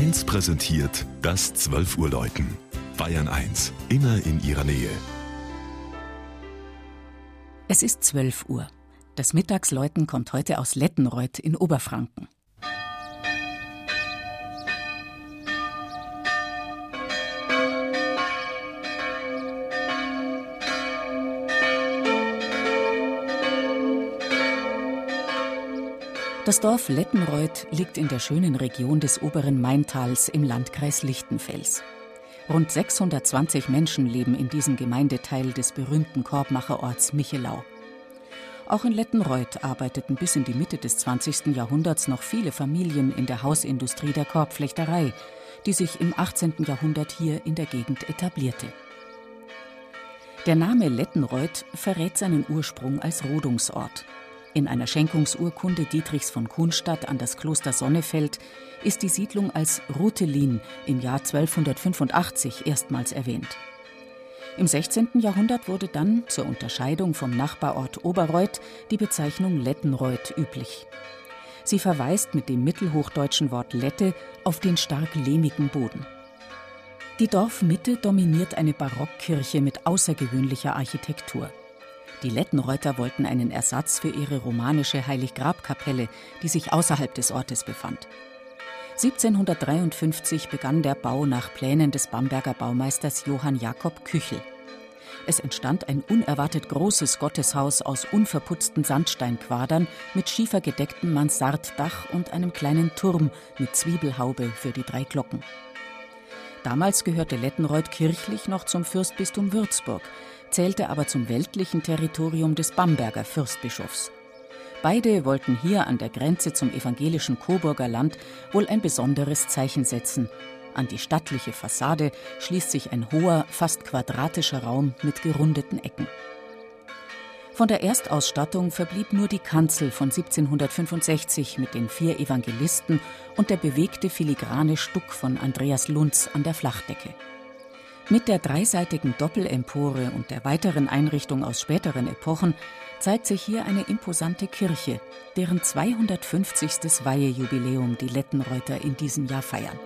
1 präsentiert das 12 Uhr Läuten. Bayern 1, immer in ihrer Nähe. Es ist 12 Uhr. Das Mittagsläuten kommt heute aus Lettenreuth in Oberfranken. Das Dorf Lettenreuth liegt in der schönen Region des oberen Maintals im Landkreis Lichtenfels. Rund 620 Menschen leben in diesem Gemeindeteil des berühmten Korbmacherorts Michelau. Auch in Lettenreuth arbeiteten bis in die Mitte des 20. Jahrhunderts noch viele Familien in der Hausindustrie der Korbflechterei, die sich im 18. Jahrhundert hier in der Gegend etablierte. Der Name Lettenreuth verrät seinen Ursprung als Rodungsort. In einer Schenkungsurkunde Dietrichs von Kuhnstadt an das Kloster Sonnefeld ist die Siedlung als Rutelin im Jahr 1285 erstmals erwähnt. Im 16. Jahrhundert wurde dann zur Unterscheidung vom Nachbarort Oberreuth die Bezeichnung Lettenreuth üblich. Sie verweist mit dem mittelhochdeutschen Wort Lette auf den stark lehmigen Boden. Die Dorfmitte dominiert eine Barockkirche mit außergewöhnlicher Architektur. Die Lettenreuter wollten einen Ersatz für ihre romanische Heiliggrabkapelle, die sich außerhalb des Ortes befand. 1753 begann der Bau nach Plänen des Bamberger Baumeisters Johann Jakob Küchel. Es entstand ein unerwartet großes Gotteshaus aus unverputzten Sandsteinquadern mit schiefergedecktem Mansarddach und einem kleinen Turm mit Zwiebelhaube für die drei Glocken. Damals gehörte Lettenreuth kirchlich noch zum Fürstbistum Würzburg, zählte aber zum weltlichen Territorium des Bamberger Fürstbischofs. Beide wollten hier an der Grenze zum evangelischen Coburger Land wohl ein besonderes Zeichen setzen. An die stattliche Fassade schließt sich ein hoher, fast quadratischer Raum mit gerundeten Ecken. Von der Erstausstattung verblieb nur die Kanzel von 1765 mit den vier Evangelisten und der bewegte filigrane Stuck von Andreas Lunz an der Flachdecke. Mit der dreiseitigen Doppelempore und der weiteren Einrichtung aus späteren Epochen zeigt sich hier eine imposante Kirche, deren 250. Weihejubiläum die Lettenreuter in diesem Jahr feiern.